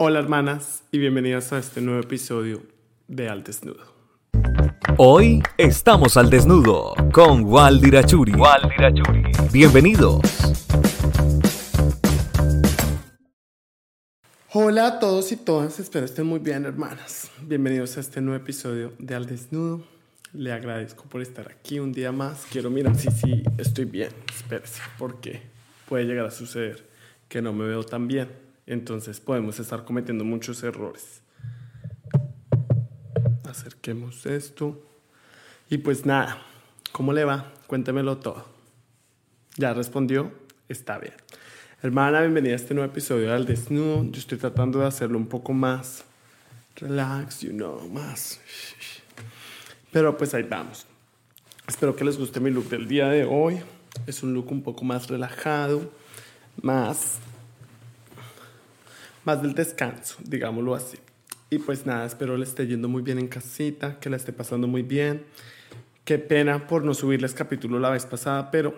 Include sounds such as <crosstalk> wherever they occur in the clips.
Hola hermanas y bienvenidas a este nuevo episodio de Al Desnudo. Hoy estamos al desnudo con Waldirachuri. Bienvenidos. Hola a todos y todas, espero estén muy bien hermanas. Bienvenidos a este nuevo episodio de Al Desnudo. Le agradezco por estar aquí un día más. Quiero mirar si sí, estoy bien. Espérese, porque puede llegar a suceder que no me veo tan bien. Entonces podemos estar cometiendo muchos errores. Acerquemos esto. Y pues nada, ¿cómo le va? Cuéntemelo todo. ¿Ya respondió? Está bien. Hermana, bienvenida a este nuevo episodio del desnudo. Yo estoy tratando de hacerlo un poco más relax, you know, más. Pero pues ahí vamos. Espero que les guste mi look del día de hoy. Es un look un poco más relajado, más más del descanso, digámoslo así. Y pues nada, espero le esté yendo muy bien en casita, que la esté pasando muy bien. Qué pena por no subirles capítulo la vez pasada, pero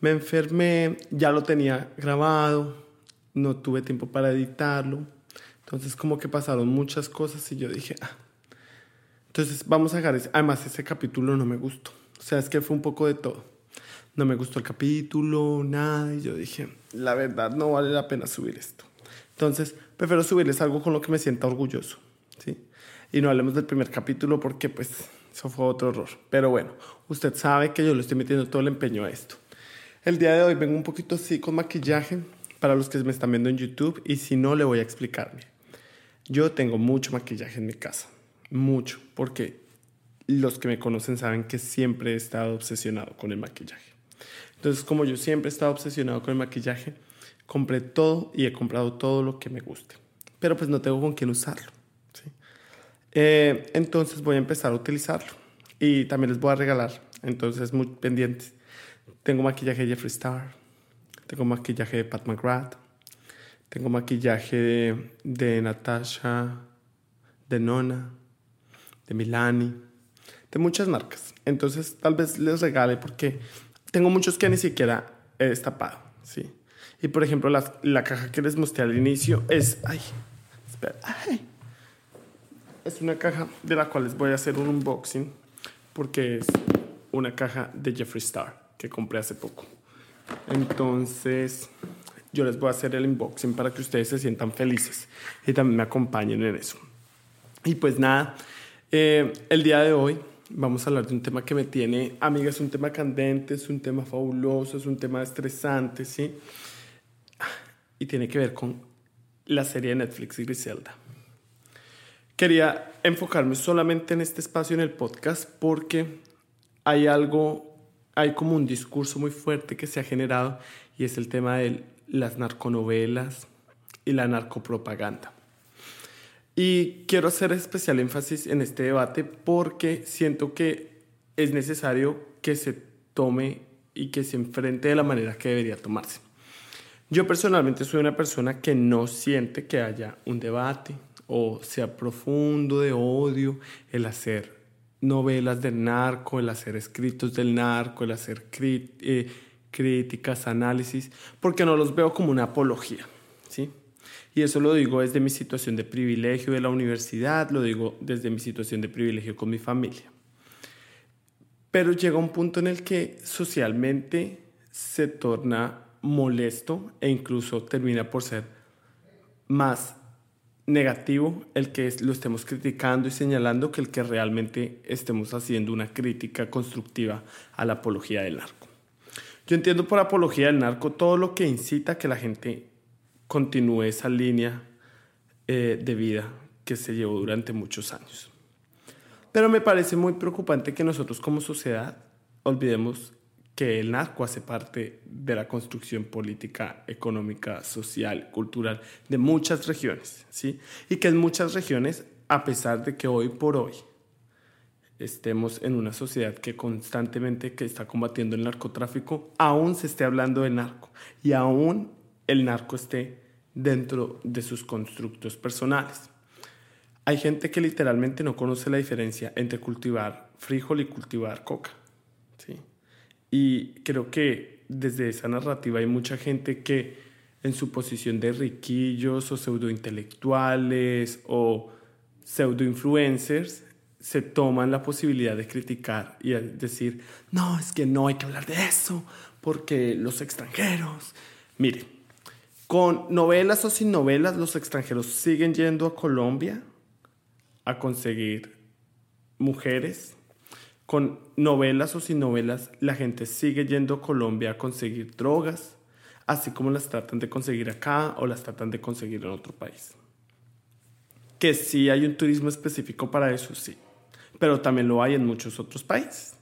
me enfermé, ya lo tenía grabado, no tuve tiempo para editarlo. Entonces como que pasaron muchas cosas y yo dije, ah. Entonces vamos a dejar ese. Además ese capítulo no me gustó. O sea, es que fue un poco de todo. No me gustó el capítulo, nada. Y yo dije, la verdad no vale la pena subir esto. Entonces, prefiero subirles algo con lo que me sienta orgulloso, ¿sí? Y no hablemos del primer capítulo porque, pues, eso fue otro error. Pero bueno, usted sabe que yo le estoy metiendo todo el empeño a esto. El día de hoy vengo un poquito así con maquillaje para los que me están viendo en YouTube y si no, le voy a explicarme. Yo tengo mucho maquillaje en mi casa, mucho, porque los que me conocen saben que siempre he estado obsesionado con el maquillaje. Entonces, como yo siempre he estado obsesionado con el maquillaje, compré todo y he comprado todo lo que me guste. Pero pues no tengo con quién usarlo. Eh, entonces voy a empezar a utilizarlo. Y también les voy a regalar. Entonces muy pendientes. Tengo maquillaje de Jeffree Star. Tengo maquillaje de Pat McGrath. Tengo maquillaje de, de Natasha, de Nona, de Milani, de muchas marcas. Entonces tal vez les regale porque tengo muchos que ni siquiera he destapado. ¿sí? Y por ejemplo, la, la caja que les mostré al inicio es. Ay, espera. es una caja de la cual les voy a hacer un unboxing porque es una caja de Jeffree Star que compré hace poco. Entonces, yo les voy a hacer el unboxing para que ustedes se sientan felices y también me acompañen en eso. Y pues nada, eh, el día de hoy vamos a hablar de un tema que me tiene, amiga, es un tema candente, es un tema fabuloso, es un tema estresante, ¿sí? Y tiene que ver con la serie de Netflix Griselda. Quería enfocarme solamente en este espacio en el podcast porque hay algo, hay como un discurso muy fuerte que se ha generado y es el tema de las narconovelas y la narcopropaganda. Y quiero hacer especial énfasis en este debate porque siento que es necesario que se tome y que se enfrente de la manera que debería tomarse. Yo personalmente soy una persona que no siente que haya un debate o sea profundo de odio el hacer novelas del narco, el hacer escritos del narco, el hacer eh, críticas, análisis, porque no los veo como una apología, ¿sí? Y eso lo digo desde mi situación de privilegio de la universidad, lo digo desde mi situación de privilegio con mi familia. Pero llega un punto en el que socialmente se torna molesto e incluso termina por ser más negativo el que lo estemos criticando y señalando que el que realmente estemos haciendo una crítica constructiva a la apología del narco. Yo entiendo por apología del narco todo lo que incita a que la gente continúe esa línea eh, de vida que se llevó durante muchos años. Pero me parece muy preocupante que nosotros como sociedad olvidemos que el narco hace parte de la construcción política, económica, social, cultural de muchas regiones, ¿sí? Y que en muchas regiones, a pesar de que hoy por hoy estemos en una sociedad que constantemente que está combatiendo el narcotráfico, aún se esté hablando de narco y aún el narco esté dentro de sus constructos personales. Hay gente que literalmente no conoce la diferencia entre cultivar frijol y cultivar coca, ¿sí? Y creo que desde esa narrativa hay mucha gente que en su posición de riquillos o pseudointelectuales o pseudoinfluencers se toman la posibilidad de criticar y decir, no, es que no hay que hablar de eso, porque los extranjeros, mire, con novelas o sin novelas, los extranjeros siguen yendo a Colombia a conseguir mujeres. Con novelas o sin novelas, la gente sigue yendo a Colombia a conseguir drogas, así como las tratan de conseguir acá o las tratan de conseguir en otro país. Que sí hay un turismo específico para eso, sí, pero también lo hay en muchos otros países.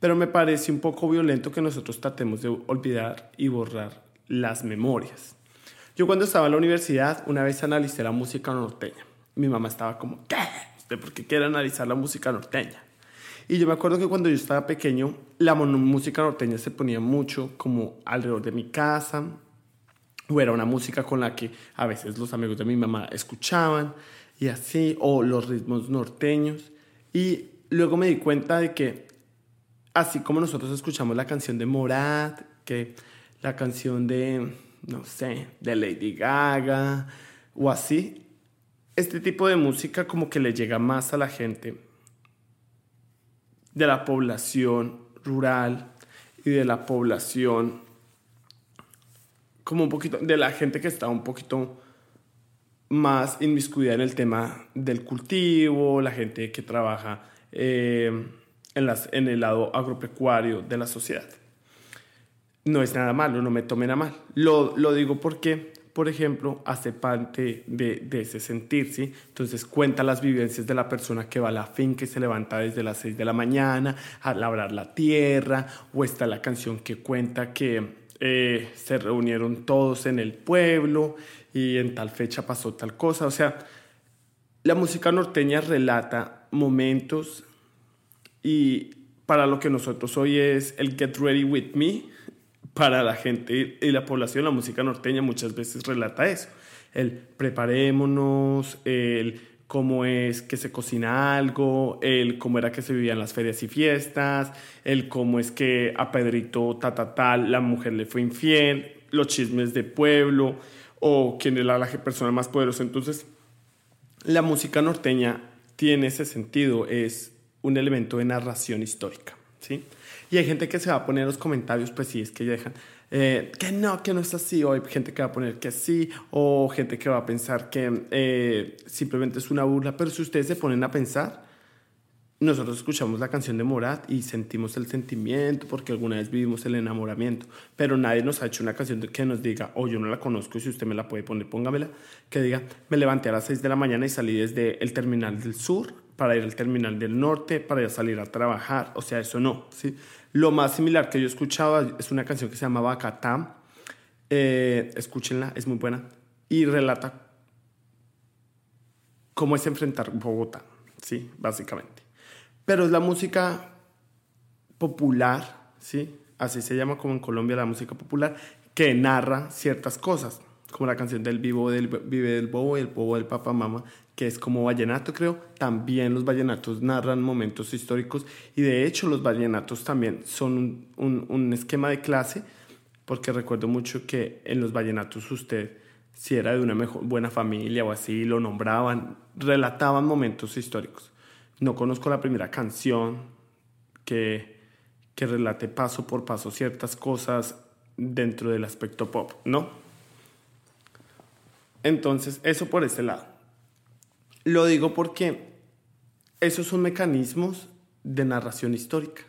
Pero me parece un poco violento que nosotros tratemos de olvidar y borrar las memorias. Yo cuando estaba en la universidad, una vez analicé la música norteña. Mi mamá estaba como, ¿qué? ¿Usted por qué quiere analizar la música norteña? Y yo me acuerdo que cuando yo estaba pequeño, la música norteña se ponía mucho como alrededor de mi casa, o era una música con la que a veces los amigos de mi mamá escuchaban, y así, o los ritmos norteños. Y luego me di cuenta de que así como nosotros escuchamos la canción de Morat, que la canción de, no sé, de Lady Gaga o así, este tipo de música como que le llega más a la gente de la población rural y de la población como un poquito de la gente que está un poquito más inmiscuida en el tema del cultivo, la gente que trabaja eh, en, las, en el lado agropecuario de la sociedad. No es nada malo, no me tomen a mal. Lo, lo digo porque, por ejemplo, hace parte de, de, ese sentir, ¿sí? Entonces cuenta las vivencias de la persona que va a la finca y se levanta desde las 6 de la mañana a labrar la tierra, o está la canción que cuenta que eh, se reunieron todos en el pueblo y en tal fecha pasó tal cosa. O sea, la música norteña relata momentos y para lo que nosotros hoy es el Get Ready With Me, para la gente y la población, la música norteña muchas veces relata eso. El preparémonos, el cómo es que se cocina algo, el cómo era que se vivían las ferias y fiestas, el cómo es que a Pedrito ta, ta, tal la mujer le fue infiel, los chismes de pueblo o quién era la persona más poderosa. Entonces, la música norteña tiene ese sentido, es un elemento de narración histórica, ¿sí? Y hay gente que se va a poner en los comentarios, pues sí, es que ya dejan, eh, que no, que no es así, o hay gente que va a poner que sí, o gente que va a pensar que eh, simplemente es una burla, pero si ustedes se ponen a pensar, nosotros escuchamos la canción de Morat y sentimos el sentimiento porque alguna vez vivimos el enamoramiento, pero nadie nos ha hecho una canción que nos diga, oh, yo no la conozco y si usted me la puede poner, póngamela, que diga, me levanté a las 6 de la mañana y salí desde el terminal del sur para ir al terminal del norte, para ir salir a trabajar, o sea, eso no, ¿sí? Lo más similar que yo he escuchado es una canción que se llama Bacatá, eh, escúchenla, es muy buena, y relata cómo es enfrentar Bogotá, ¿sí? Básicamente pero es la música popular, ¿sí? Así se llama como en Colombia la música popular, que narra ciertas cosas, como la canción del Vivo del Vive del Bobo y el Bobo del Papá Mama, que es como vallenato, creo. También los vallenatos narran momentos históricos y de hecho los vallenatos también son un, un esquema de clase, porque recuerdo mucho que en los vallenatos usted, si era de una mejor, buena familia o así, lo nombraban, relataban momentos históricos. No conozco la primera canción que, que relate paso por paso ciertas cosas dentro del aspecto pop, ¿no? Entonces, eso por ese lado. Lo digo porque esos son mecanismos de narración histórica,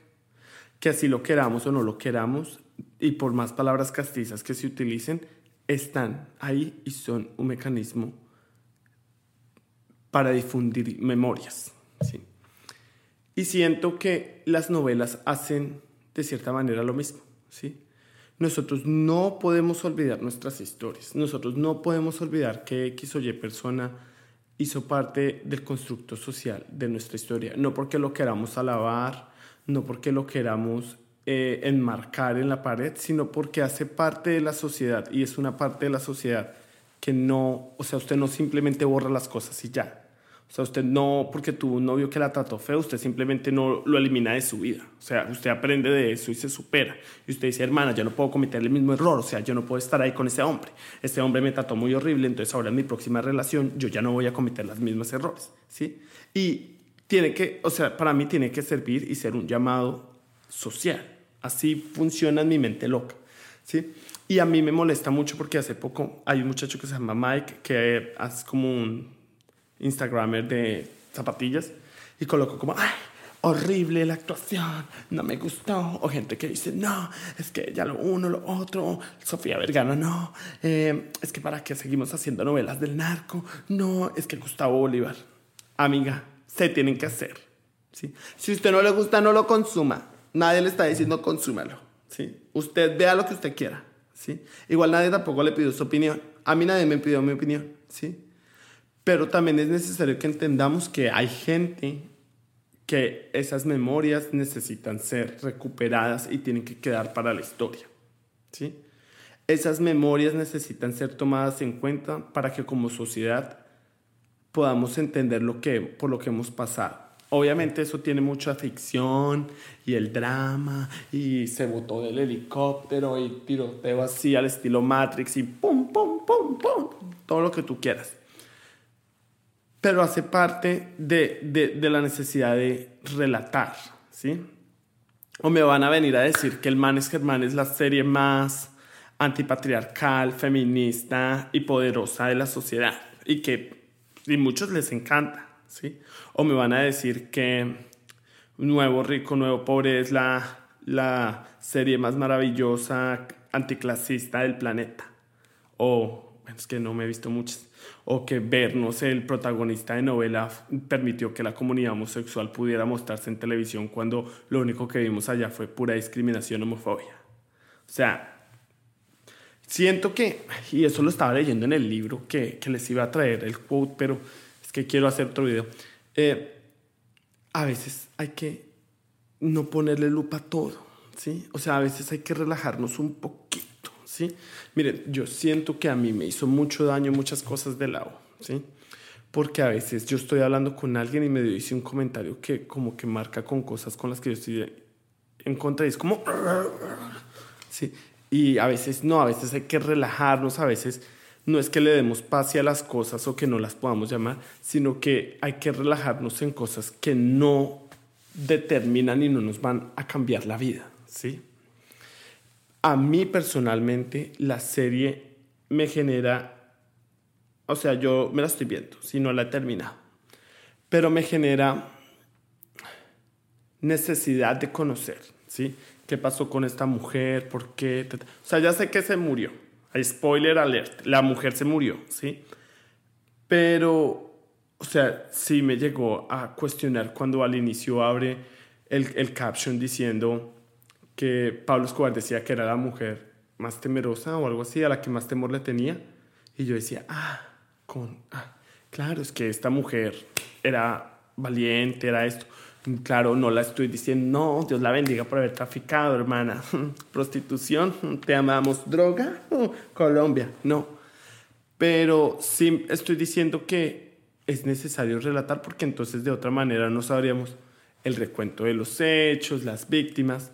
que así lo queramos o no lo queramos, y por más palabras castizas que se utilicen, están ahí y son un mecanismo para difundir memorias. ¿sí? Y siento que las novelas hacen de cierta manera lo mismo. ¿sí? Nosotros no podemos olvidar nuestras historias. Nosotros no podemos olvidar que X o Y persona hizo parte del constructo social de nuestra historia. No porque lo queramos alabar, no porque lo queramos eh, enmarcar en la pared, sino porque hace parte de la sociedad y es una parte de la sociedad que no, o sea, usted no simplemente borra las cosas y ya. O sea, usted no, porque tuvo un novio que la trató feo, usted simplemente no lo elimina de su vida. O sea, usted aprende de eso y se supera. Y usted dice, hermana, yo no puedo cometer el mismo error. O sea, yo no puedo estar ahí con ese hombre. Este hombre me trató muy horrible, entonces ahora en mi próxima relación yo ya no voy a cometer los mismos errores. ¿Sí? Y tiene que, o sea, para mí tiene que servir y ser un llamado social. Así funciona en mi mente loca. ¿Sí? Y a mí me molesta mucho porque hace poco hay un muchacho que se llama Mike que hace como un Instagramer de zapatillas y colocó como, ay, horrible la actuación, no me gustó. O gente que dice, no, es que ya lo uno, lo otro, Sofía Vergara, no, eh, es que para qué seguimos haciendo novelas del narco, no, es que Gustavo Bolívar. Amiga, se tienen que hacer. ¿sí? Si usted no le gusta, no lo consuma. Nadie le está diciendo consúmalo. ¿sí? Usted vea lo que usted quiera. ¿sí? Igual nadie tampoco le pidió su opinión. A mí nadie me pidió mi opinión. ¿sí? Pero también es necesario que entendamos que hay gente que esas memorias necesitan ser recuperadas y tienen que quedar para la historia. ¿sí? Esas memorias necesitan ser tomadas en cuenta para que como sociedad podamos entender lo que, por lo que hemos pasado. Obviamente eso tiene mucha ficción y el drama y se botó del helicóptero y tiroteo así al estilo Matrix y pum, pum, pum, pum, todo lo que tú quieras pero hace parte de, de, la necesidad de relatar, ¿sí? O me van a venir a decir que El Man es Germán es la serie más antipatriarcal, feminista y poderosa de la sociedad y que a muchos les encanta, ¿sí? O me van a decir que Nuevo Rico, Nuevo Pobre es la, la serie más maravillosa anticlasista del planeta. O, es que no me he visto muchas o que vernos el protagonista de novela permitió que la comunidad homosexual pudiera mostrarse en televisión cuando lo único que vimos allá fue pura discriminación, homofobia. O sea, siento que, y eso lo estaba leyendo en el libro que, que les iba a traer el quote, pero es que quiero hacer otro video. Eh, a veces hay que no ponerle lupa a todo, ¿sí? O sea, a veces hay que relajarnos un poquito ¿sí? Miren, yo siento que a mí me hizo mucho daño muchas cosas del lado, ¿sí? Porque a veces yo estoy hablando con alguien y me dice un comentario que como que marca con cosas con las que yo estoy en contra y es como... ¿sí? Y a veces no, a veces hay que relajarnos, a veces no es que le demos paz a las cosas o que no las podamos llamar, sino que hay que relajarnos en cosas que no determinan y no nos van a cambiar la vida, ¿sí? A mí personalmente la serie me genera, o sea, yo me la estoy viendo, si no la he terminado, pero me genera necesidad de conocer, ¿sí? ¿Qué pasó con esta mujer? ¿Por qué? O sea, ya sé que se murió. Spoiler alert. La mujer se murió, ¿sí? Pero, o sea, sí me llegó a cuestionar cuando al inicio abre el, el caption diciendo que Pablo Escobar decía que era la mujer más temerosa o algo así, a la que más temor le tenía. Y yo decía, ah, con, ah, claro, es que esta mujer era valiente, era esto. Claro, no la estoy diciendo, no, Dios la bendiga por haber traficado, hermana. <laughs> Prostitución, <laughs> te amamos. Droga, <laughs> Colombia, no. Pero sí estoy diciendo que es necesario relatar porque entonces de otra manera no sabríamos el recuento de los hechos, las víctimas.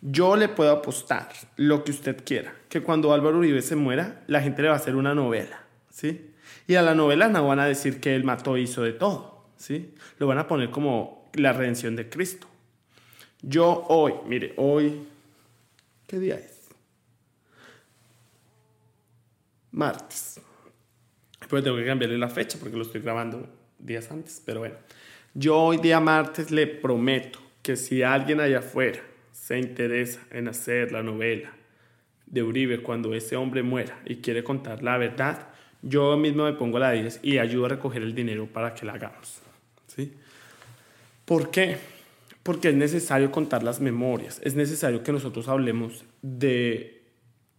Yo le puedo apostar lo que usted quiera, que cuando Álvaro Uribe se muera, la gente le va a hacer una novela, ¿sí? Y a la novela no van a decir que él mató e hizo de todo, ¿sí? Lo van a poner como la redención de Cristo. Yo hoy, mire, hoy, ¿qué día es? Martes. Pues tengo que cambiarle la fecha porque lo estoy grabando días antes, pero bueno. Yo hoy día martes le prometo que si alguien allá afuera se interesa en hacer la novela de Uribe cuando ese hombre muera y quiere contar la verdad, yo mismo me pongo la 10 y ayudo a recoger el dinero para que la hagamos. ¿sí? ¿Por qué? Porque es necesario contar las memorias, es necesario que nosotros hablemos de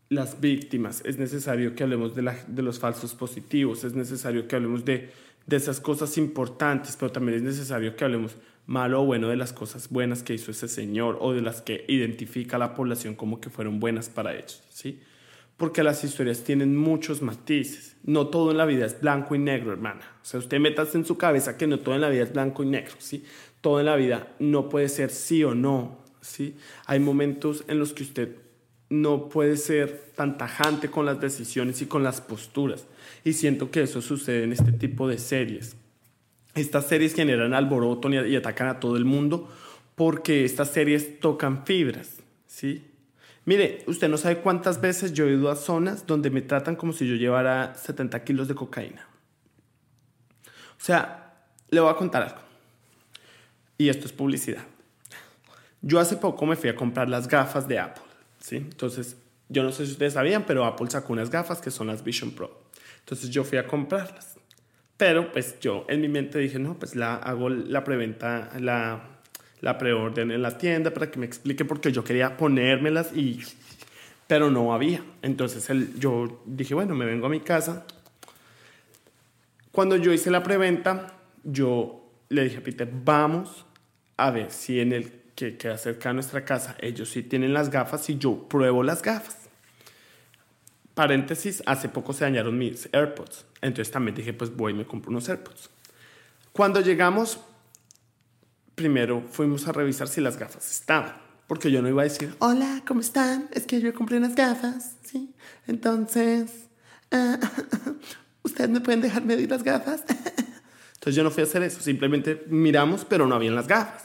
las víctimas, es necesario que hablemos de, los falsos positivos, es necesario que hablemos de, de esas cosas importantes, pero también es necesario que hablemos malo o bueno de las cosas buenas que hizo ese señor o de las que identifica la población como que fueron buenas para ellos, ¿sí? porque las historias tienen muchos matices. No todo en la vida es blanco y negro, hermana. O sea, usted metas en su cabeza que no todo en la vida es blanco y negro, ¿sí? Todo en la vida no puede ser sí o no, ¿sí? Hay momentos en los que usted no puede ser tan tajante con las decisiones y con las posturas. Y siento que eso sucede en este tipo de series. Estas series generan alboroto y atacan a todo el mundo porque estas series tocan fibras, ¿sí? Mire, usted no sabe cuántas veces yo he ido a zonas donde me tratan como si yo llevara 70 kilos de cocaína. O sea, le voy a contar algo. Y esto es publicidad. Yo hace poco me fui a comprar las gafas de Apple, ¿sí? Entonces, yo no sé si ustedes sabían, pero Apple sacó unas gafas que son las Vision Pro. Entonces yo fui a comprarlas. Pero pues yo en mi mente dije, no, pues la hago la preventa, la la preorden en la tienda para que me explique porque yo quería ponérmelas y pero no había. Entonces yo dije, bueno, me vengo a mi casa. Cuando yo hice la preventa, yo le dije a Peter, vamos a ver si en el que queda cerca de nuestra casa ellos sí tienen las gafas y yo pruebo las gafas. Paréntesis, hace poco se dañaron mis AirPods. Entonces también dije, pues voy y me compro unos AirPods. Cuando llegamos, primero fuimos a revisar si las gafas estaban. Porque yo no iba a decir, hola, ¿cómo están? Es que yo compré unas gafas, ¿sí? Entonces, uh, <laughs> ¿ustedes me pueden dejar medir las gafas? <laughs> Entonces yo no fui a hacer eso, simplemente miramos, pero no habían las gafas.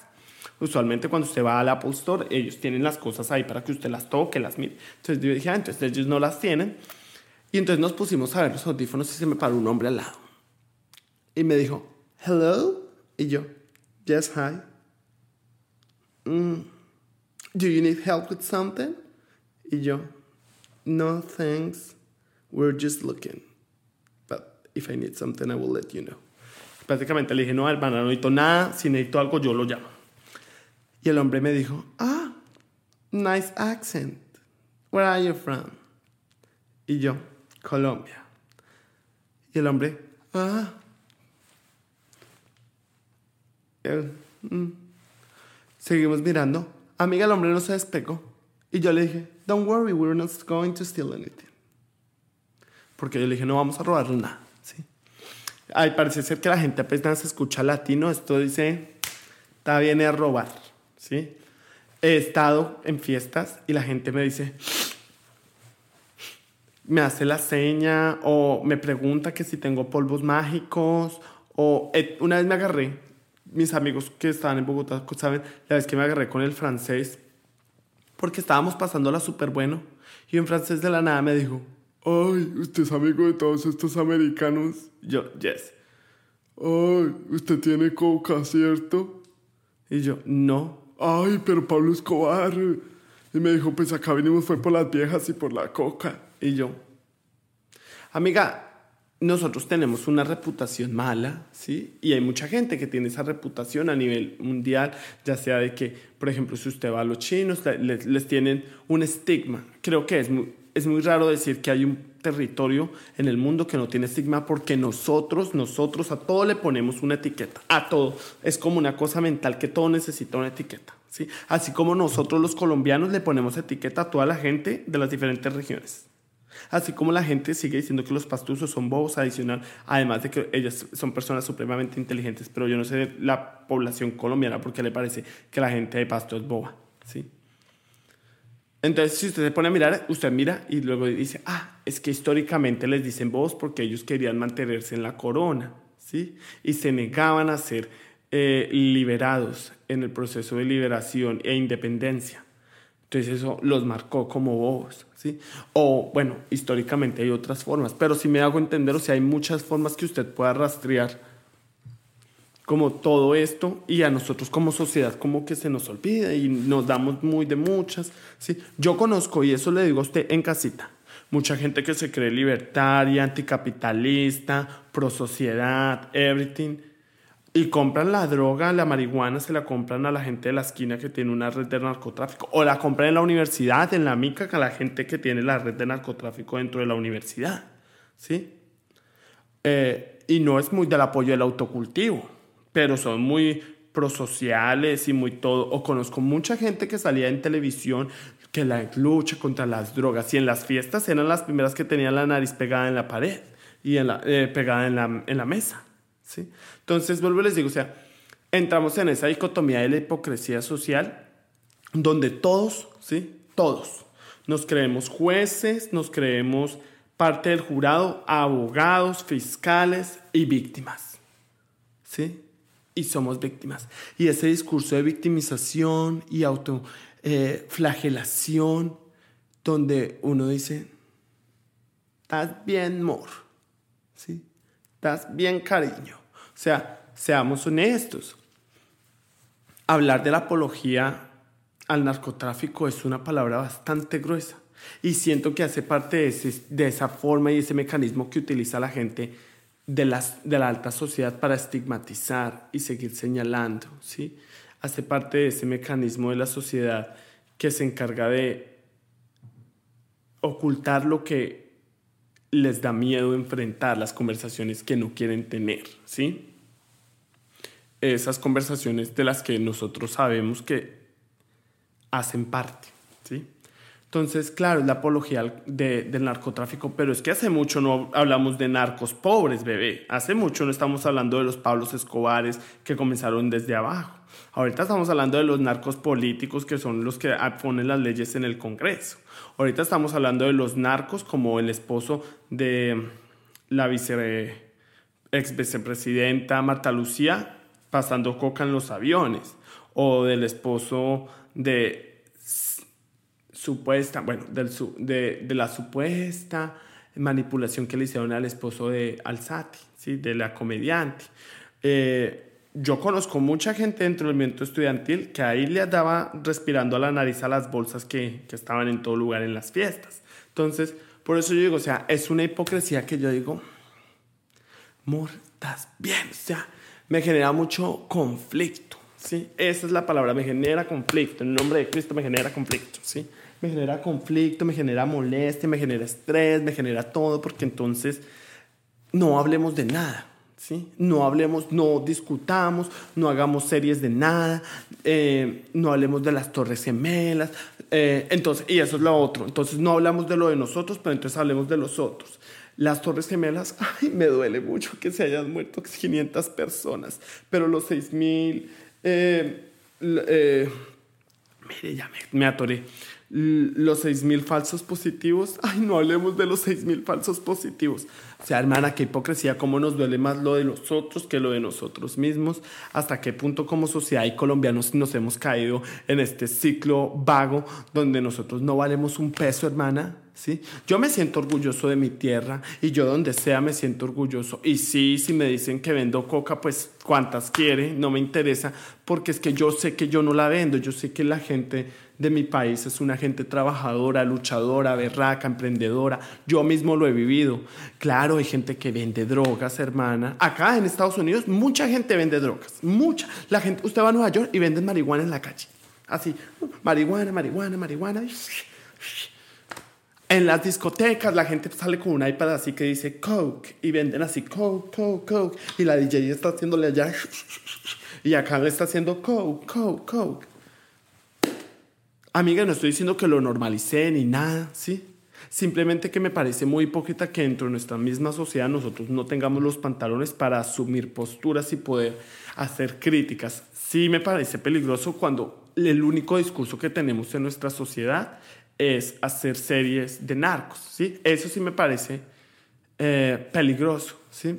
Usualmente cuando usted va al Apple Store, ellos tienen las cosas ahí para que usted las toque, las mire. Entonces yo dije, ah, entonces ellos no las tienen. Y entonces nos pusimos a ver los audífonos y se me paró un hombre al lado. Y me dijo, hello. Y yo, Yes, hi. Mm. Do you need help with something? Y yo, no, thanks. We're just looking. But if I need something, I will let you know. Básicamente le dije, no, hermana, no necesito nada. Si necesito algo, yo lo llamo. Y el hombre me dijo, ah, nice accent. Where are you from? Y yo, Colombia. Y el hombre, ah, Mm. Seguimos mirando. Amiga, el hombre no se despegó. Y yo le dije, don't worry, we're not going to steal anything. Porque yo le dije, no vamos a robar nada. ¿sí? Ay, parece ser que la gente apenas escucha latino. Esto dice, está bien a robar. ¿Sí? He estado en fiestas y la gente me dice, me hace la seña o me pregunta que si tengo polvos mágicos o eh, una vez me agarré mis amigos que estaban en Bogotá saben la vez que me agarré con el francés porque estábamos pasándola súper bueno y en francés de la nada me dijo, ay, usted es amigo de todos estos americanos. Yo, yes. Ay, usted tiene coca, ¿cierto? Y yo, no. Ay, pero Pablo Escobar. Y me dijo, pues acá venimos fue por las viejas y por la coca. Y yo, amiga, nosotros tenemos una reputación mala, ¿sí? Y hay mucha gente que tiene esa reputación a nivel mundial, ya sea de que, por ejemplo, si usted va a los chinos, les, tienen un estigma. Creo que es muy, es muy raro decir que hay un territorio en el mundo que no tiene estigma porque nosotros, nosotros a todo le ponemos una etiqueta, a todo. Es como una cosa mental que todo necesita una etiqueta, ¿sí? Así como nosotros los colombianos le ponemos etiqueta a toda la gente de las diferentes regiones. Así como la gente sigue diciendo que los pastuzos son bobos adicional, además de que ellas son personas supremamente inteligentes, pero yo no sé la población colombiana porque le parece que la gente de pasto es boba, ¿sí? Entonces, si usted se pone a mirar, usted mira y luego dice, ah, es que históricamente les dicen bobos porque ellos querían mantenerse en la corona, ¿sí? Y se negaban a ser eh, liberados en el proceso de liberación e independencia. Entonces eso los marcó como bobos, ¿sí? O bueno, históricamente hay otras formas, pero si me hago entender, o sea, hay muchas formas que usted pueda rastrear como todo esto y a nosotros como sociedad como que se nos olvida y nos damos muy de muchas, ¿sí? Yo conozco, y eso le digo a usted en casita, mucha gente que se cree libertaria, anticapitalista, pro sociedad, everything, y compran la droga, la marihuana, se la compran a la gente de la esquina que tiene una red de narcotráfico. O la compran en la universidad, en la mica, a la gente que tiene la red de narcotráfico dentro de la universidad. ¿Sí? Eh, y no es muy del apoyo del autocultivo, pero son muy prosociales y muy todo. O conozco mucha gente que salía en televisión que la lucha contra las drogas. Y en las fiestas eran las primeras que tenían la nariz pegada en la pared y en la, eh, pegada en la, en la mesa. ¿sí? Entonces, vuelvo y les digo, o sea, entramos en esa dicotomía de la hipocresía social donde todos, ¿sí? Todos nos creemos jueces, nos creemos parte del jurado, abogados, fiscales y víctimas. ¿Sí? Y somos víctimas. Y ese discurso de victimización y autoflagelación, eh, donde uno dice, estás bien, mor, ¿sí? Estás bien, cariño. O sea, seamos honestos. Hablar de la apología al narcotráfico es una palabra bastante gruesa. Y siento que hace parte de esa forma y ese mecanismo que utiliza la gente de, las, de la alta sociedad para estigmatizar y seguir señalando. ¿sí? Hace parte de ese mecanismo de la sociedad que se encarga de ocultar lo que les da miedo enfrentar, las conversaciones que no quieren tener. ¿sí? Esas conversaciones de las que nosotros sabemos que hacen parte. ¿sí? Entonces, claro, es la apología del narcotráfico, pero es que hace mucho no hablamos de narcos pobres, bebé. Hace mucho no estamos hablando de los Pablos Escobares que comenzaron desde abajo. Ahorita estamos hablando de los narcos políticos que son los que ponen las leyes en el Congreso. Ahorita estamos hablando de los narcos como el esposo de la vice, ex vicepresidenta Marta Lucía pasando coca en los aviones o del esposo de supuesta, bueno, del, de, de, la supuesta manipulación que le hicieron al esposo de Alzati, ¿sí? de la comediante. Eh, yo conozco mucha gente dentro del movimiento estudiantil que ahí le daba respirando a la nariz a las bolsas que, que estaban en todo lugar en las fiestas. Entonces, por eso yo digo, o sea, es una hipocresía que yo digo, amor, estás bien, o sea, me genera mucho conflicto, ¿sí? Esa es la palabra, me genera conflicto, en nombre de Cristo me genera conflicto, ¿sí? Me genera conflicto, me genera molestia, me genera estrés, me genera todo, porque entonces no hablemos de nada. ¿Sí? No hablemos, no discutamos, no hagamos series de nada, eh, no hablemos de las torres gemelas, eh, entonces, y eso es lo otro, entonces no hablamos de lo de nosotros, pero entonces hablemos de los otros. Las torres gemelas, <laughs> ay, me duele mucho que se hayan muerto 500 personas, pero los 6000, eh, eh, mire, ya me, me atoré los 6.000 falsos positivos. <laughs> Ay, no hablemos de los 6.000 falsos positivos. O sea, hermana, qué hipocresía, cómo nos duele más lo de los otros que lo de nosotros mismos. Hasta qué punto como sociedad y colombianos nos hemos caído en este ciclo vago donde nosotros no valemos un peso, hermana. Yo me siento orgulloso de mi tierra y yo donde sea me siento orgulloso. Y sí, si me dicen que vendo coca, pues cuántas quiere, no me interesa, porque es que yo sé que yo no la vendo, yo sé que la gente de mi país es una gente trabajadora, luchadora, berraca, emprendedora. Yo mismo lo he vivido. Claro, hay gente que vende drogas, hermana. Acá en Estados Unidos mucha gente vende drogas, mucha. La gente, usted va a Nueva York y venden marihuana en la calle. Así, marihuana, marihuana, marihuana. En las discotecas la gente sale con un iPad así que dice Coke y venden así Coke, Coke, Coke. Y la DJ está haciéndole allá y acá le está haciendo Coke, Coke, Coke. Amiga, no estoy diciendo que lo normalicé ni nada, ¿sí? Simplemente que me parece muy hipócrita que dentro de nuestra misma sociedad nosotros no tengamos los pantalones para asumir posturas y poder hacer críticas. Sí me parece peligroso cuando el único discurso que tenemos en nuestra sociedad es hacer series de narcos, ¿sí? Eso sí me parece eh, peligroso, ¿sí?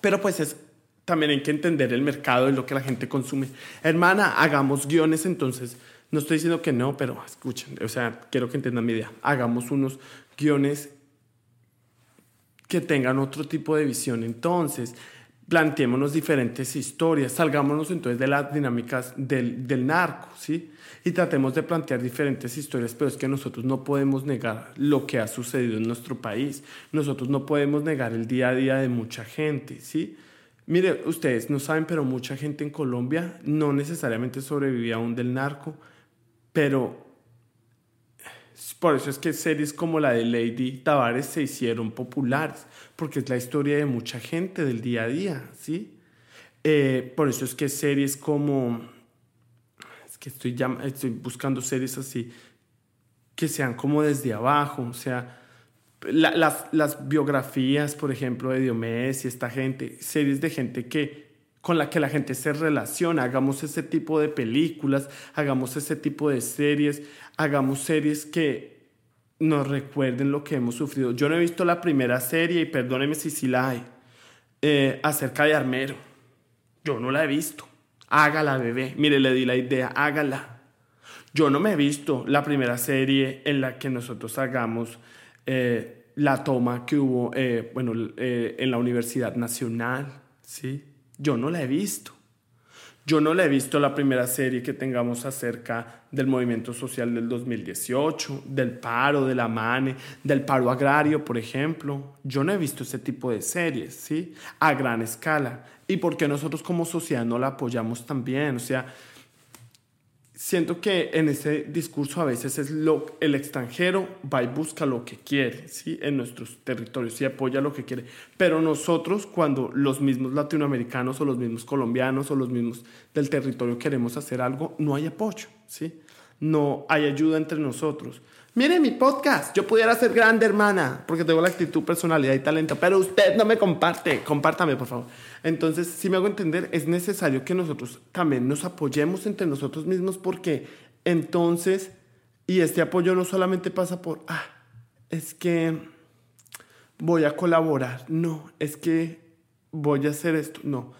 Pero pues es, también hay que entender el mercado y lo que la gente consume. Hermana, hagamos guiones entonces no estoy diciendo que no, pero escuchen, o sea, quiero que entiendan mi idea. Hagamos unos guiones que tengan otro tipo de visión. Entonces, planteémonos diferentes historias, salgámonos entonces de las dinámicas del, del narco, ¿sí? Y tratemos de plantear diferentes historias, pero es que nosotros no podemos negar lo que ha sucedido en nuestro país. Nosotros no podemos negar el día a día de mucha gente, ¿sí? Mire, ustedes no saben, pero mucha gente en Colombia no necesariamente sobrevivía aún del narco, pero por eso es que series como la de Lady Tavares se hicieron populares, porque es la historia de mucha gente del día a día, ¿sí? Eh, por eso es que series como, es que estoy, estoy buscando series así, que sean como desde abajo, o sea, las, las, biografías, por ejemplo, de Diomedes y esta gente, series de gente que con la que la gente se relaciona, hagamos ese tipo de películas, hagamos ese tipo de series, hagamos series que nos recuerden lo que hemos sufrido. Yo no he visto la primera serie, y perdóneme si sí la hay, eh, acerca de Armero. Yo no la he visto. Hágala, bebé. Mire, le di la idea, hágala. Yo no me he visto la primera serie en la que nosotros hagamos eh, la toma que hubo, eh, bueno, en la Universidad Nacional, ¿sí? Yo no la he visto. Yo no la he visto la primera serie que tengamos acerca del movimiento social del 2018, del paro, de la MANE, del paro agrario, por ejemplo. Yo no he visto ese tipo de series, ¿sí? A gran escala. ¿Y por qué nosotros como sociedad no la apoyamos también? O sea, siento que en ese discurso a veces es lo el extranjero va y busca lo que quiere, ¿sí? En nuestros territorios y apoya lo que quiere. Pero nosotros cuando los mismos latinoamericanos o los mismos colombianos o los mismos del territorio queremos hacer algo, no hay apoyo, ¿sí? No hay ayuda entre nosotros. Mire mi podcast, yo pudiera ser grande hermana, porque tengo la actitud, personalidad y talento, pero usted no me comparte, compártame por favor. Entonces, si me hago entender, es necesario que nosotros también nos apoyemos entre nosotros mismos porque entonces, y este apoyo no solamente pasa por, ah, es que voy a colaborar, no, es que voy a hacer esto, no.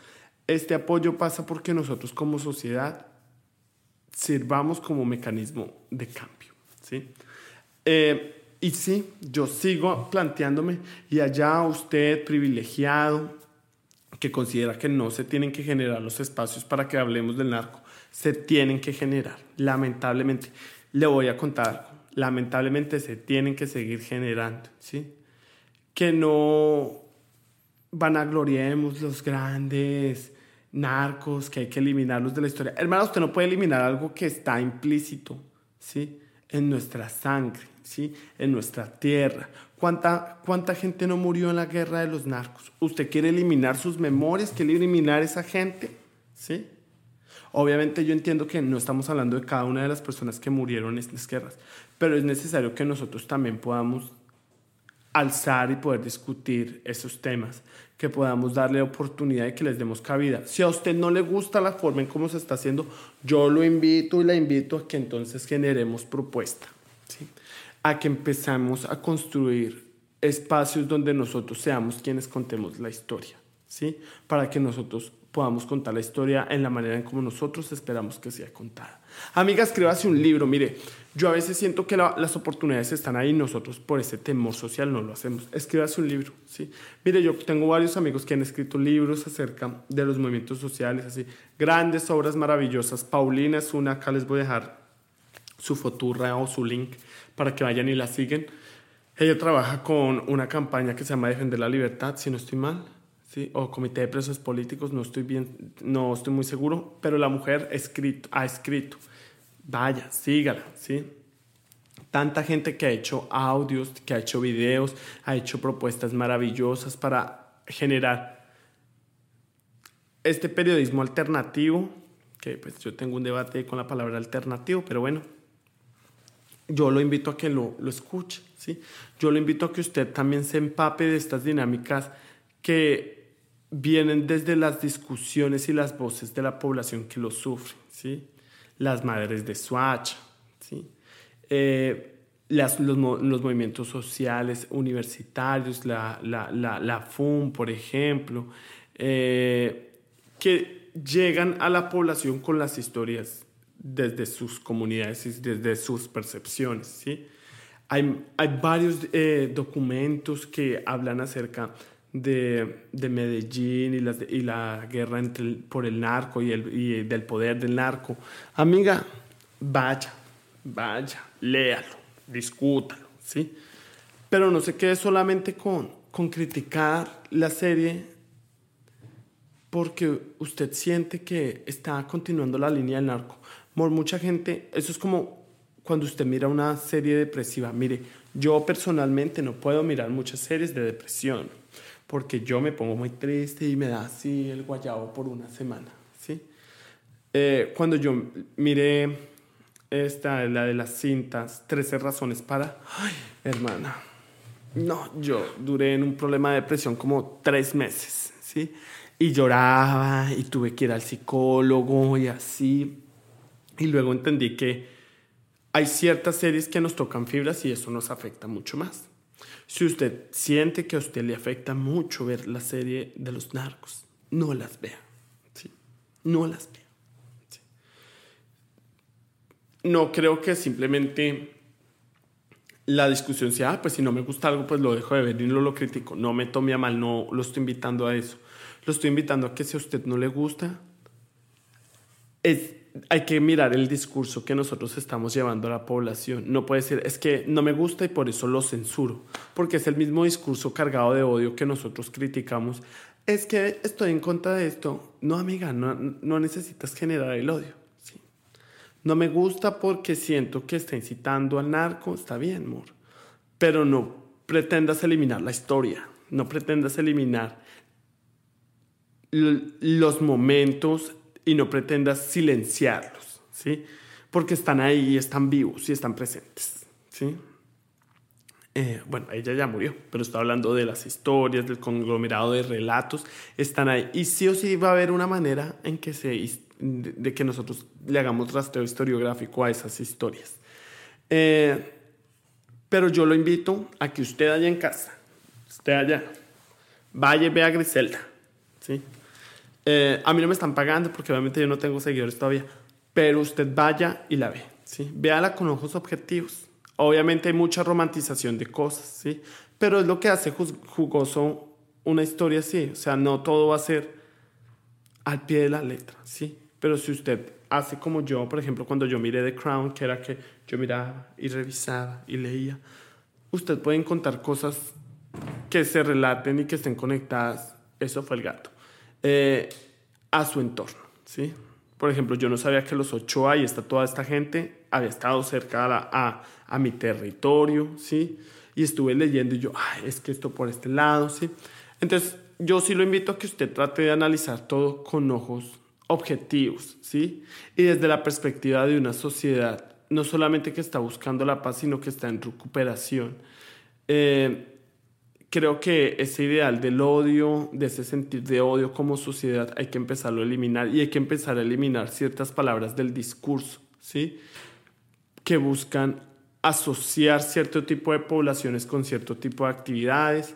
Este apoyo pasa porque nosotros como sociedad sirvamos como mecanismo de cambio, ¿sí? Eh, y sí, yo sigo planteándome, y allá usted privilegiado, que considera que no se tienen que generar los espacios para que hablemos del narco, se tienen que generar, lamentablemente. Le voy a contar, lamentablemente se tienen que seguir generando, ¿sí? Que no vanagloriemos los grandes narcos, que hay que eliminarlos de la historia. Hermano, usted no puede eliminar algo que está implícito, ¿sí? En nuestra sangre, ¿sí? en nuestra tierra. ¿Cuánta, ¿Cuánta gente no murió en la guerra de los narcos? ¿Usted quiere eliminar sus memorias? ¿Quiere eliminar esa gente? ¿Sí? Obviamente yo entiendo que no estamos hablando de cada una de las personas que murieron en estas guerras, pero es necesario que nosotros también podamos alzar y poder discutir esos temas, que podamos darle oportunidad y que les demos cabida. Si a usted no le gusta la forma en cómo se está haciendo, yo lo invito y la invito a que entonces generemos propuesta. a que empezamos a construir espacios donde nosotros seamos quienes contemos la historia, ¿sí? Para que nosotros podamos contar la historia en la manera en como nosotros esperamos que sea contada. Amiga, escríbase un libro. Mire, yo a veces siento que las oportunidades están ahí y nosotros por ese temor social no lo hacemos. Escríbase un libro, ¿sí? Mire, yo tengo varios amigos que han escrito libros acerca de los movimientos sociales, así, grandes obras maravillosas. Paulina es una, acá les voy a dejar su foturra o su link para que vayan y la siguen. Ella trabaja con una campaña que se llama Defender la Libertad, si no estoy mal, ¿sí? o Comité de Presos Políticos, no estoy, bien, no estoy muy seguro, pero la mujer escrito, ha escrito. Vaya, sígala, ¿sí? Tanta gente que ha hecho audios, que ha hecho videos, ha hecho propuestas maravillosas para generar este periodismo alternativo, que pues yo tengo un debate con la palabra alternativo, pero bueno, yo lo invito a que lo, lo escuche, ¿sí? Yo lo invito a que usted también se empape de estas dinámicas que vienen desde las discusiones y las voces de la población que lo sufre, ¿sí? Las madres de Swatch, ¿sí? Eh, los, movimientos sociales universitarios, la, la, la, la FUM, por ejemplo, eh, que llegan a la población con las historias desde sus comunidades y desde sus percepciones. ¿sí? Hay, hay varios eh, documentos que hablan acerca de Medellín y, las, y, la guerra entre por el narco y, el, y del poder del narco. Amiga, vaya, vaya, léalo, discútalo, ¿sí? Pero no se quede solamente con, con criticar la serie porque usted siente que está continuando la línea del narco mucha gente, eso es como cuando usted mira una serie depresiva. Mire, yo personalmente no puedo mirar muchas series de depresión porque yo me pongo muy triste y me da así el guayabo por una semana, ¿sí? Eh, cuando yo miré esta, la de las cintas, 13 razones para... Ay, hermana. No, yo duré en un problema de depresión como tres meses, ¿sí? Y lloraba y tuve que ir al psicólogo y así. Y luego entendí que hay ciertas series que nos tocan fibras y eso nos afecta mucho más. Si usted siente que a usted le afecta mucho ver la serie de los narcos, no las vea. ¿sí? No las vea. ¿sí? No creo que simplemente la discusión sea, ah, pues si no me gusta algo, pues lo dejo de ver y no lo critico. No me tome a mal, no lo estoy invitando a eso. Lo estoy invitando a que si a usted no le gusta, es, hay que mirar el discurso que nosotros estamos llevando a la población. No puede ser, es que no me gusta y por eso lo censuro, porque es el mismo discurso cargado de odio que nosotros criticamos. Es que estoy en contra de esto. No, amiga, no, necesitas generar el odio. No me gusta porque siento que está incitando al narco, está bien, amor. Pero no pretendas eliminar la historia, no pretendas eliminar los momentos y no pretendas silenciarlos, ¿sí? Porque están ahí están vivos y están presentes, ¿sí? Eh, bueno, ella ya murió, pero está hablando de las historias, del conglomerado de relatos, están ahí. Y sí o sí va a haber una manera en que se de, que nosotros le hagamos rastreo historiográfico a esas historias. Eh, pero yo lo invito a que usted allá en casa, usted allá, vaya y vea a Griselda. ¿sí? Eh, a mí no me están pagando porque obviamente yo no tengo seguidores todavía, pero usted vaya y la ve. ¿sí? Véala con ojos objetivos. Obviamente hay mucha romantización de cosas, ¿sí? pero es lo que hace jugoso una historia así. O sea, no todo va a ser al pie de la letra. ¿sí? Pero si usted hace como yo, por ejemplo, cuando yo miré The Crown, que era que yo miraba y revisaba y leía, usted puede encontrar cosas que se relaten y que estén conectadas, eso fue el gato, eh, a su entorno, ¿sí? Por ejemplo, yo no sabía que los Ochoa y está toda esta gente había estado cerca a, a, mi territorio, ¿sí? Y estuve leyendo y yo, Ay, es que esto por este lado, ¿sí? Entonces, yo sí lo invito a que usted trate de analizar todo con ojos objetivos, ¿sí? Y desde la perspectiva de una sociedad, no solamente que está buscando la paz, sino que está en recuperación. Eh, creo que ese ideal del odio, de ese sentir de odio como sociedad, hay que empezarlo a eliminar y hay que empezar a eliminar ciertas palabras del discurso, ¿sí? Que buscan asociar cierto tipo de poblaciones con cierto tipo de actividades.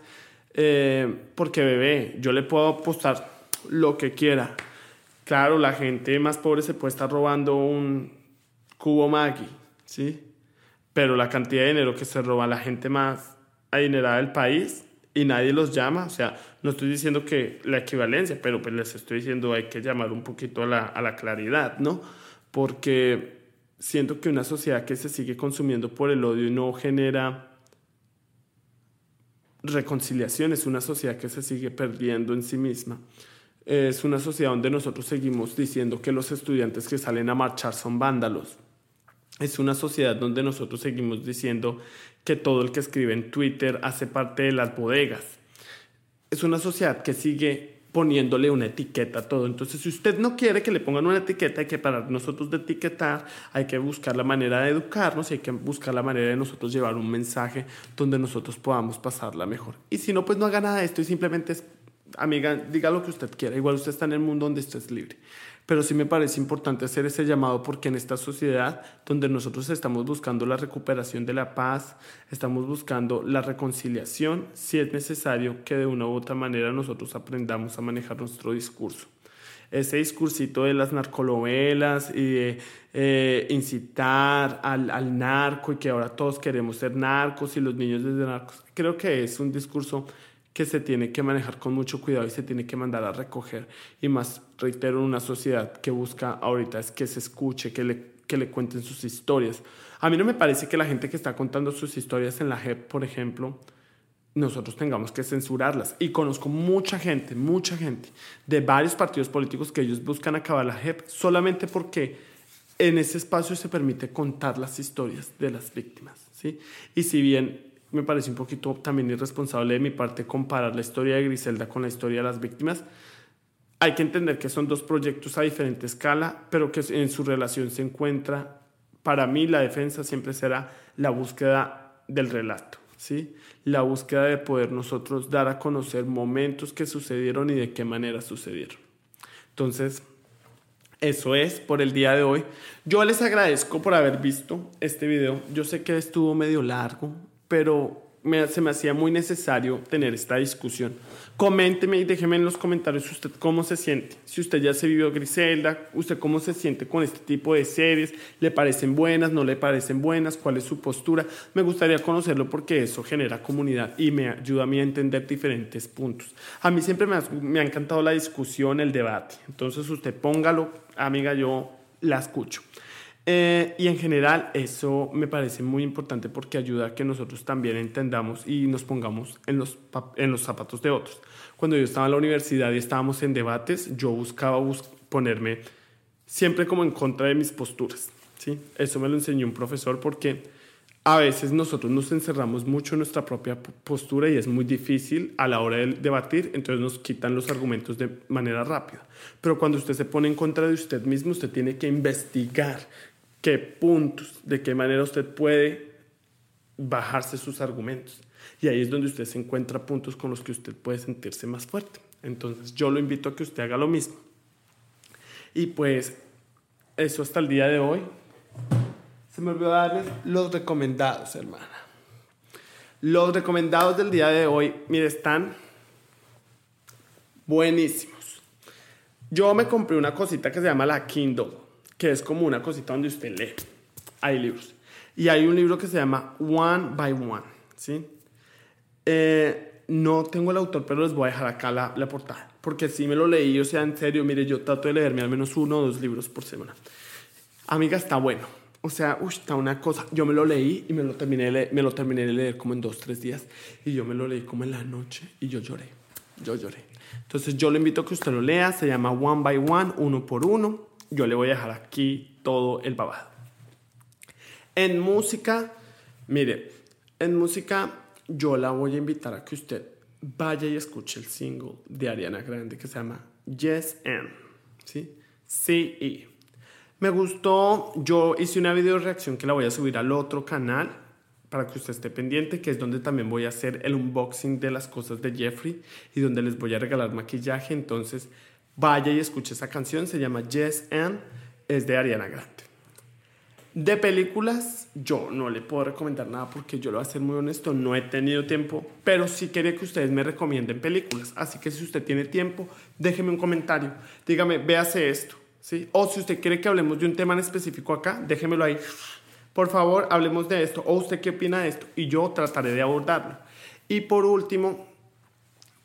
Eh, porque, bebé, yo le puedo apostar lo que quiera Claro, la gente más pobre se puede estar robando un cubo Maggi, ¿sí? Pero la cantidad de dinero que se roba la gente más adinerada del país y nadie los llama, o sea, no estoy diciendo que la equivalencia, pero pues les estoy diciendo hay que llamar un poquito a la, a la claridad, ¿no? Porque siento que una sociedad que se sigue consumiendo por el odio y no genera reconciliación es una sociedad que se sigue perdiendo en sí misma es una sociedad donde nosotros seguimos diciendo que los estudiantes que salen a marchar son vándalos. Es una sociedad donde nosotros seguimos diciendo que todo el que escribe en Twitter hace parte de las bodegas. Es una sociedad que sigue poniéndole una etiqueta a todo. Entonces, si usted no quiere que le pongan una etiqueta, hay que parar nosotros de etiquetar, hay que buscar la manera de educarnos y hay que buscar la manera de nosotros llevar un mensaje donde nosotros podamos pasarla mejor. Y si no, pues no haga nada de esto y simplemente amiga, diga lo que usted quiera, igual usted está en el mundo donde usted es libre. Pero sí me parece importante hacer ese llamado porque en esta sociedad donde nosotros estamos buscando la recuperación de la paz, estamos buscando la reconciliación, sí es necesario que de una u otra manera nosotros aprendamos a manejar nuestro discurso. Ese discursito de las narcolovelas y de eh, incitar al, al narco y que ahora todos queremos ser narcos y los niños desde narcos, creo que es un discurso que se tiene que manejar con mucho cuidado y se tiene que mandar a recoger. Y más, reitero, una sociedad que busca ahorita es que se escuche, que le, que le cuenten sus historias. A mí no me parece que la gente que está contando sus historias en la JEP, por ejemplo, nosotros tengamos que censurarlas. Y conozco mucha gente, mucha gente de varios partidos políticos que ellos buscan acabar la JEP solamente porque en ese espacio se permite contar las historias de las víctimas. ¿sí? Y si bien me parece un poquito también irresponsable de mi parte comparar la historia de Griselda con la historia de las víctimas. Hay que entender que son dos proyectos a diferente escala, pero que en su relación se encuentra para mí la defensa siempre será la búsqueda del relato, ¿sí? La búsqueda de poder nosotros dar a conocer momentos que sucedieron y de qué manera sucedieron. Entonces, eso es por el día de hoy. Yo les agradezco por haber visto este video. Yo sé que estuvo medio largo, pero se me hacía muy necesario tener esta discusión. Coménteme y déjeme en los comentarios usted cómo se siente. Si usted ya se vivió Griselda, usted cómo se siente con este tipo de series, le parecen buenas, no le parecen buenas, cuál es su postura. Me gustaría conocerlo porque eso genera comunidad y me ayuda a mí a entender diferentes puntos. A mí siempre me me ha encantado la discusión, el debate. Entonces usted póngalo, amiga, yo la escucho. Eh, y en general eso me parece muy importante porque ayuda a que nosotros también entendamos y nos pongamos en los, en los zapatos de otros. Cuando yo estaba en la universidad y estábamos en debates, yo buscaba ponerme siempre como en contra de mis posturas. ¿sí? Eso me lo enseñó un profesor porque a veces nosotros nos encerramos mucho en nuestra propia postura y es muy difícil a la hora de debatir, entonces nos quitan los argumentos de manera rápida. Pero cuando usted se pone en contra de usted mismo, usted tiene que investigar qué puntos, de qué manera usted puede bajarse sus argumentos. Y ahí es donde usted se encuentra puntos con los que usted puede sentirse más fuerte. Entonces yo lo invito a que usted haga lo mismo. Y pues eso hasta el día de hoy. Se me olvidó darles los recomendados, hermana. Los recomendados del día de hoy, mire, están buenísimos. Yo me compré una cosita que se llama la Kindle que es como una cosita donde usted lee. Hay libros. Y hay un libro que se llama One by One, ¿sí? Eh, no tengo el autor, pero les voy a dejar acá la, la, portada. Porque si me lo leí, o sea, en serio, mire, yo trato de leerme al menos uno o dos libros por semana. Amiga, está bueno. O sea, uy, está una cosa. Yo me lo leí y me lo, terminé de me lo terminé leer como en dos, tres días. Y yo me lo leí como en la noche y yo lloré. Yo lloré. Entonces yo le invito a que usted lo lea. Se llama One by One, uno por uno yo le voy a dejar aquí todo el babado. En música, mire, en música yo la voy a invitar a que usted vaya y escuche el single de Ariana Grande que se llama Yes and, ¿sí? Sí y. Me gustó, yo hice una video reacción que la voy a subir al otro canal para que usted esté pendiente, que es donde también voy a hacer el unboxing de las cosas de Jeffrey y donde les voy a regalar maquillaje, entonces Vaya y escuche esa canción, se llama Yes and, es de Ariana Grande. De películas, yo no le puedo recomendar nada porque yo lo voy a ser muy honesto, no he tenido tiempo, pero sí quería que ustedes me recomienden películas. Así que si usted tiene tiempo, déjeme un comentario, dígame, véase esto, ¿sí? O si usted quiere que hablemos de un tema en específico acá, déjemelo ahí. Por favor, hablemos de esto. O usted qué opina de esto y yo trataré de abordarlo. Y por último,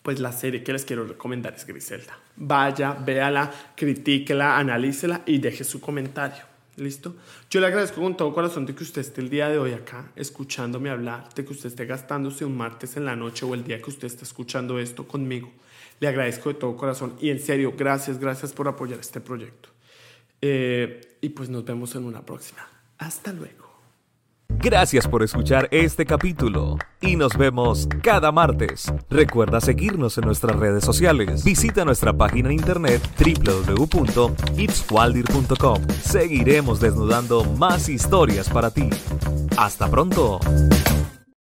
pues la serie que les quiero recomendar es Griselda. Vaya, véala, critíquela, analícela y deje su comentario. ¿Listo? Yo le agradezco con todo corazón de que usted esté el día de hoy acá escuchándome hablar, de que usted esté gastándose un martes en la noche o el día que usted está escuchando esto conmigo. Le agradezco de todo corazón y en serio, gracias, gracias por apoyar este proyecto. Eh, y pues nos vemos en una próxima. Hasta luego. Gracias por escuchar este capítulo y nos vemos cada martes. Recuerda seguirnos en nuestras redes sociales. Visita nuestra página en internet www.itswaldir.com. Seguiremos desnudando más historias para ti. Hasta pronto.